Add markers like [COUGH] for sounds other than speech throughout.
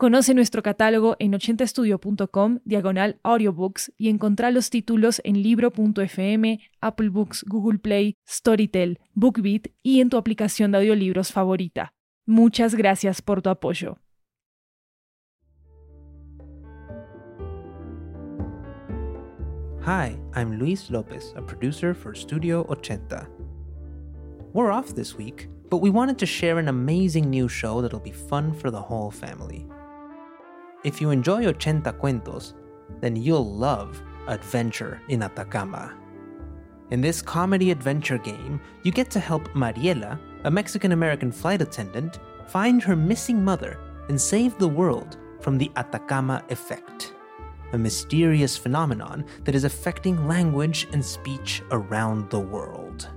Conoce nuestro catálogo en 80estudio.com, diagonal audiobooks, y encontrá los títulos en libro.fm, Apple Books, Google Play, Storytel, BookBeat y en tu aplicación de audiolibros favorita. Muchas gracias por tu apoyo. Hi, I'm Luis Lopez, a producer for Studio 80. We're off this week, but we wanted to share an amazing new show that'll be fun for the whole family. If you enjoy Ochenta Cuentos, then you'll love Adventure in Atacama. In this comedy adventure game, you get to help Mariela, a Mexican American flight attendant, find her missing mother and save the world from the Atacama effect, a mysterious phenomenon that is affecting language and speech around the world.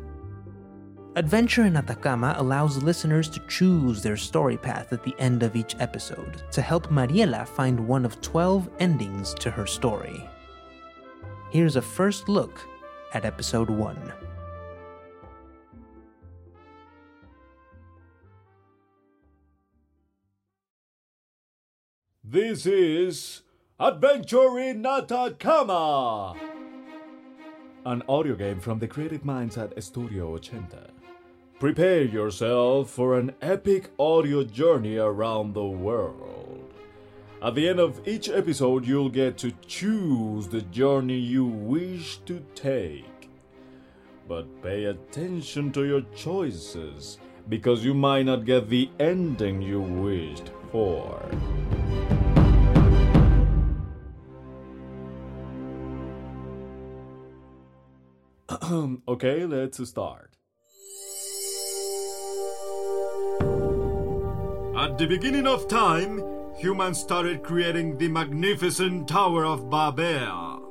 Adventure in Atacama allows listeners to choose their story path at the end of each episode to help Mariela find one of 12 endings to her story. Here's a first look at episode 1. This is Adventure in Atacama! An audio game from the creative minds at Studio 80. Prepare yourself for an epic audio journey around the world. At the end of each episode, you'll get to choose the journey you wish to take. But pay attention to your choices because you might not get the ending you wished for. [CLEARS THROAT] okay, let's start. At the beginning of time, humans started creating the magnificent Tower of Babel.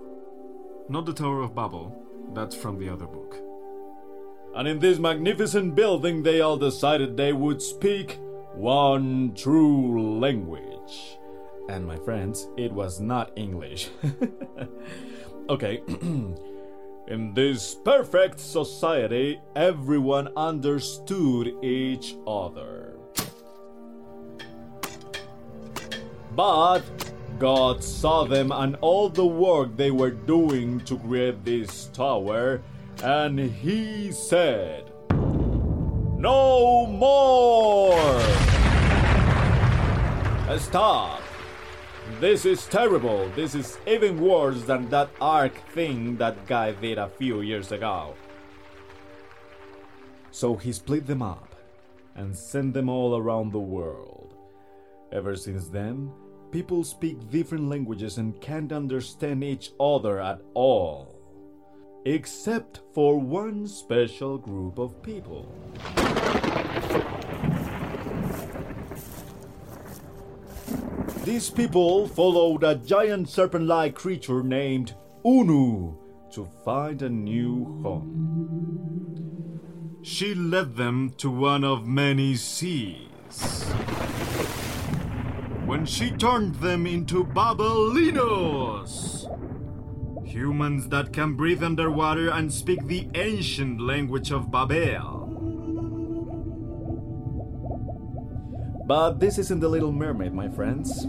Not the Tower of Babel, that's from the other book. And in this magnificent building, they all decided they would speak one true language. And my friends, it was not English. [LAUGHS] okay. [CLEARS THROAT] In this perfect society, everyone understood each other. But God saw them and all the work they were doing to create this tower, and He said, No more! Stop! This is terrible. This is even worse than that arc thing that guy did a few years ago. So he split them up and sent them all around the world. Ever since then, people speak different languages and can't understand each other at all. Except for one special group of people. These people followed a giant serpent like creature named Unu to find a new home. She led them to one of many seas. When she turned them into Babelinos, humans that can breathe underwater and speak the ancient language of Babel. But this isn't the Little Mermaid, my friends.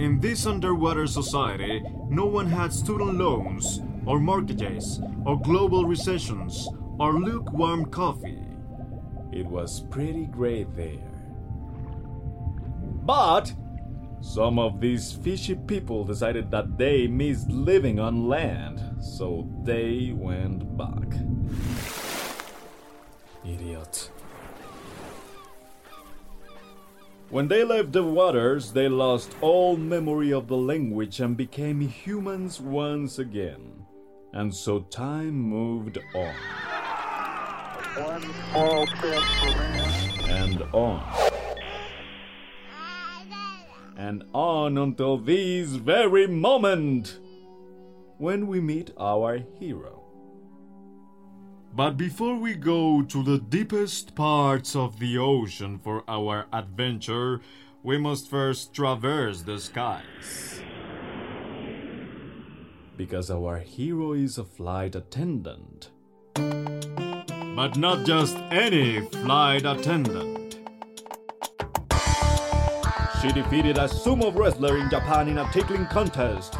In this underwater society, no one had student loans, or mortgages, or global recessions, or lukewarm coffee. It was pretty great there. But some of these fishy people decided that they missed living on land, so they went back. Idiot. When they left the waters, they lost all memory of the language and became humans once again. And so time moved on. One small step for man. And on. And on until this very moment when we meet our hero. But before we go to the deepest parts of the ocean for our adventure, we must first traverse the skies. Because our hero is a flight attendant. But not just any flight attendant. She defeated a sumo wrestler in Japan in a tickling contest.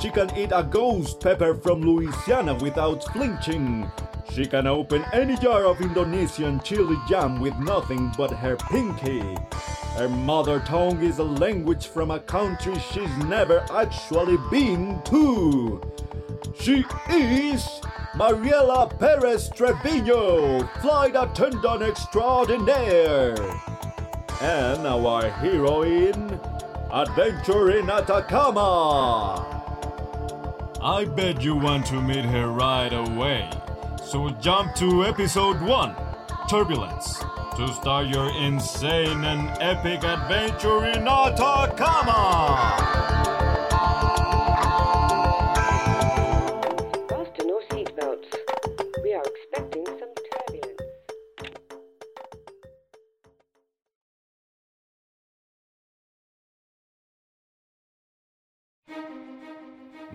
She can eat a ghost pepper from Louisiana without flinching. She can open any jar of Indonesian chili jam with nothing but her pinky. Her mother tongue is a language from a country she's never actually been to. She is Mariela Perez Trevino, flight attendant extraordinaire. And our heroine, Adventure in Atacama. I bet you want to meet her right away. So jump to episode 1 Turbulence to start your insane and epic adventure in Atacama.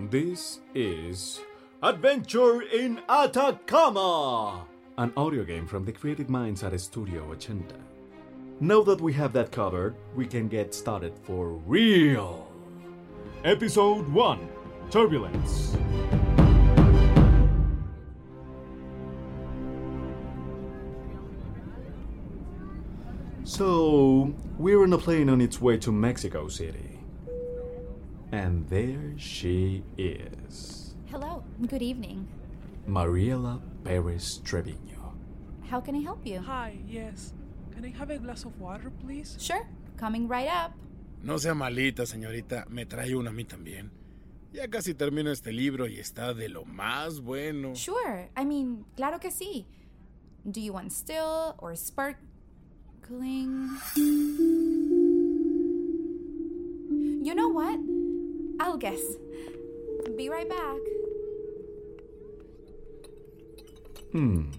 This is Adventure in Atacama, an audio game from the creative minds at Studio Ochenta. Now that we have that covered, we can get started for real. Episode 1 Turbulence. So, we're on a plane on its way to Mexico City. And there she is. Hello, good evening. Mariela Perez Trevino. How can I help you? Hi, yes. Can I have a glass of water, please? Sure, coming right up. No sea malita, señorita. Me trae una a mí también. Ya casi termino este libro y está de lo más bueno. Sure, I mean, claro que sí. Do you want still or sparkling? You know what? I'll guess. Be right back. Hmm.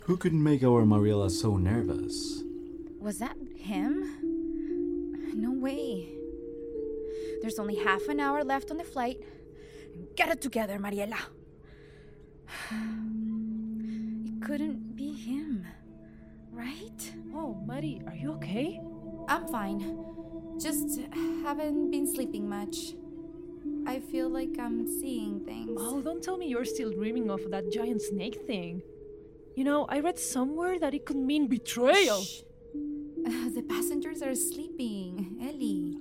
Who could make our Mariela so nervous? Was that him? No way. There's only half an hour left on the flight. Get it together, Mariela. [SIGHS] It couldn't be him, right? Oh, Mari, are you okay? I'm fine. Just haven't been sleeping much. I feel like I'm seeing things. Oh, don't tell me you're still dreaming of that giant snake thing. You know, I read somewhere that it could mean betrayal. Shh. Uh, the passengers are sleeping. Ellie.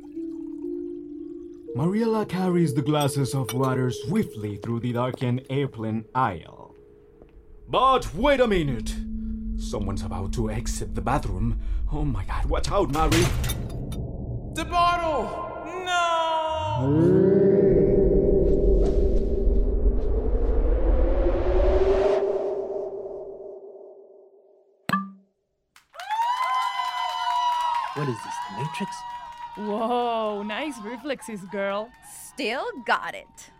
Mariela carries the glasses of water swiftly through the darkened airplane aisle. But wait a minute! Someone's about to exit the bathroom. Oh my god, watch out, Mari! The bottle! No! Is this, the Matrix? Whoa, nice reflexes, girl. Still got it.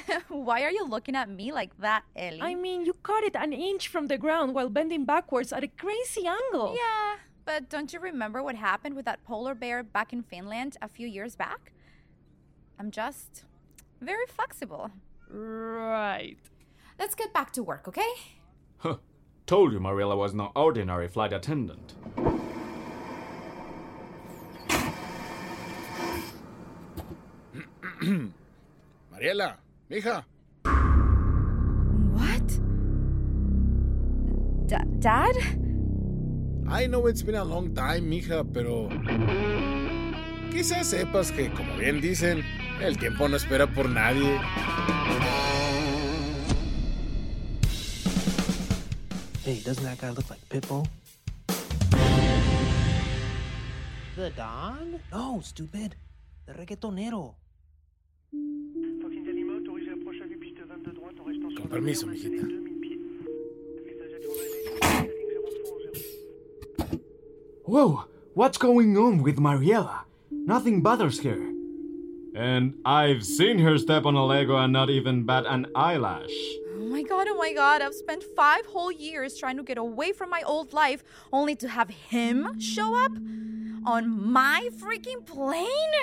[LAUGHS] Why are you looking at me like that, Ellie? I mean, you caught it an inch from the ground while bending backwards at a crazy angle. Yeah, but don't you remember what happened with that polar bear back in Finland a few years back? I'm just very flexible. Right. Let's get back to work, okay? Huh. Told you Mariela was no ordinary flight attendant. [CLEARS THROAT] Mariela, mija. What? Da- Dad? I know it's been a long time, mija, pero. Quizás sepas que, como bien dicen, el tiempo no espera por nadie. Hey, doesn't that guy look like Pitbull? The Don? No, stupid. The reggaetonero. Permiso, mijita. Whoa! What's going on with Mariela? Nothing bothers her. And I've seen her step on a Lego and not even bat an eyelash. Oh my god, oh my god, I've spent five whole years trying to get away from my old life only to have him show up on my freaking plane?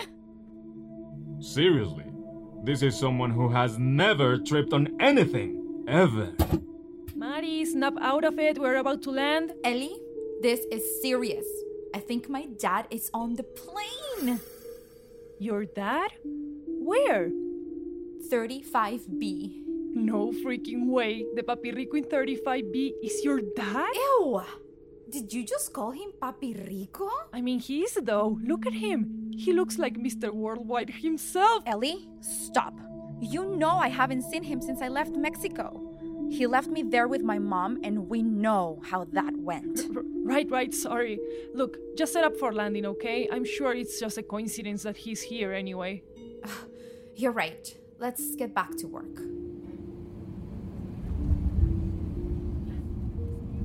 Seriously, this is someone who has never tripped on anything, ever. Mari, snap out of it. We're about to land. Ellie, this is serious. I think my dad is on the plane. Your dad? Where? 35B. No freaking way. The Papi Rico in 35B is your dad? Ew! Did you just call him Papi Rico? I mean, he is though. Look at him. He looks like Mr. Worldwide himself. Ellie, stop. You know I haven't seen him since I left Mexico. He left me there with my mom, and we know how that went. R- right, right, sorry. Look, just set up for landing, okay? I'm sure it's just a coincidence that he's here anyway. [SIGHS] You're right. Let's get back to work.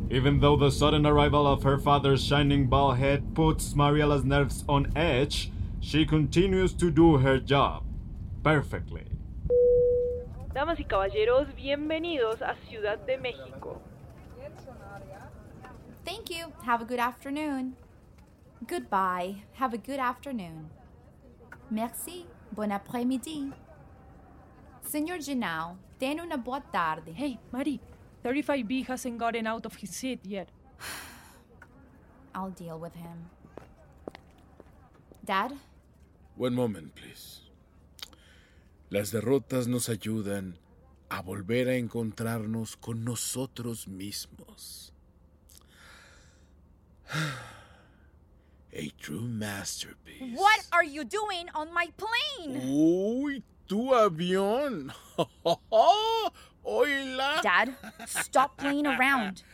Even though the sudden arrival of her father's shining bald head puts Mariela's nerves on edge, she continues to do her job perfectly. Damas y caballeros, bienvenidos a Ciudad de México. Thank you. Have a good afternoon. Goodbye. Have a good afternoon. Merci. Bon après-midi. Señor Genao, ten una boa tarde. Hey, Marie, 35B hasn't gotten out of his seat yet. [SIGHS] I'll deal with him. Dad, One moment, please. Las derrotas nos ayudan a volver a encontrarnos con nosotros mismos. [SIGHS] A true masterpiece. what are you doing on my plane? Uy, tu avión. [LAUGHS] Hola. Dad, stop playing around.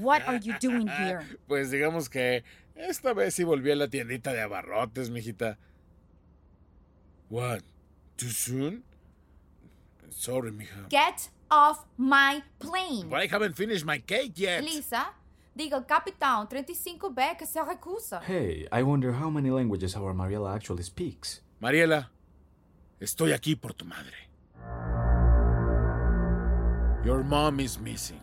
What are you doing here? Pues digamos que esta vez sí volví a la tiendita de abarrotes, mijita. What? Too soon? Sorry, mija. Get off my plane. But I haven't finished my cake yet. Lisa, diga al capitão 35B que se recusa. Hey, I wonder how many languages our Mariela actually speaks. Mariela, estoy aquí por tu madre. Your mom is missing.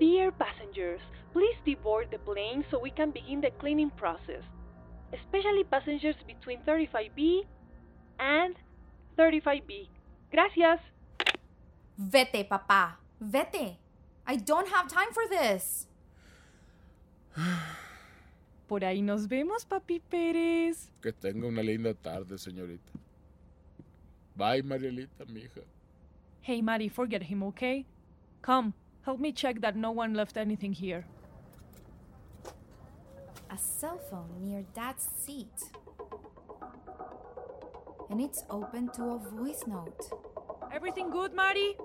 Dear passengers, please deboard the plane so we can begin the cleaning process, especially passengers between 35B and 35B. Gracias. Vete, papá. Vete. I don't have time for this. [SIGHS] Por ahí nos vemos, Papi Pérez. Que tenga una linda tarde, señorita. Bye, Marielita, mija. Hey, Mari, forget him, okay? Come, help me check that no one left anything here. A cell phone near dad's seat. And it's open to a voice note. Everything good, Mari?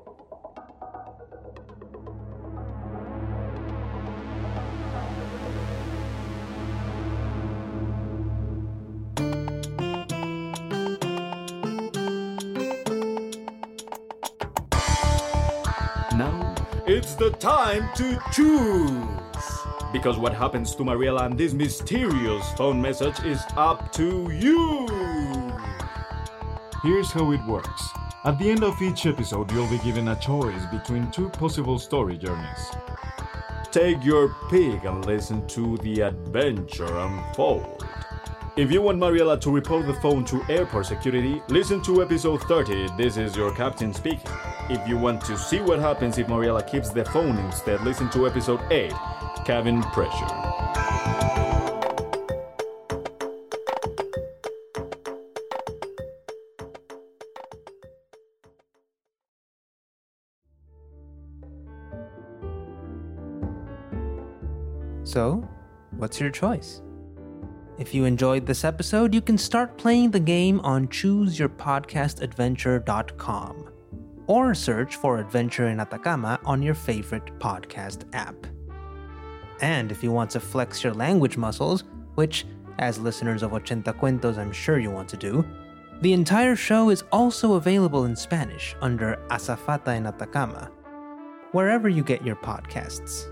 Now, It's the time to choose! Because what happens to Mariela and this mysterious phone message is up to you! Here's how it works. At the end of each episode, you'll be given a choice between two possible story journeys. Take your pick and listen to the adventure unfold. If you want Mariela to report the phone to airport security, listen to episode 30. This is your captain speaking. If you want to see what happens if Mariela keeps the phone instead, listen to episode 8 Cabin Pressure. So, what's your choice? If you enjoyed this episode, you can start playing the game on chooseyourpodcastadventure.com or search for Adventure in Atacama on your favorite podcast app. And if you want to flex your language muscles, which, as listeners of Ochenta Cuentos, I'm sure you want to do, the entire show is also available in Spanish under Azafata en Atacama, wherever you get your podcasts.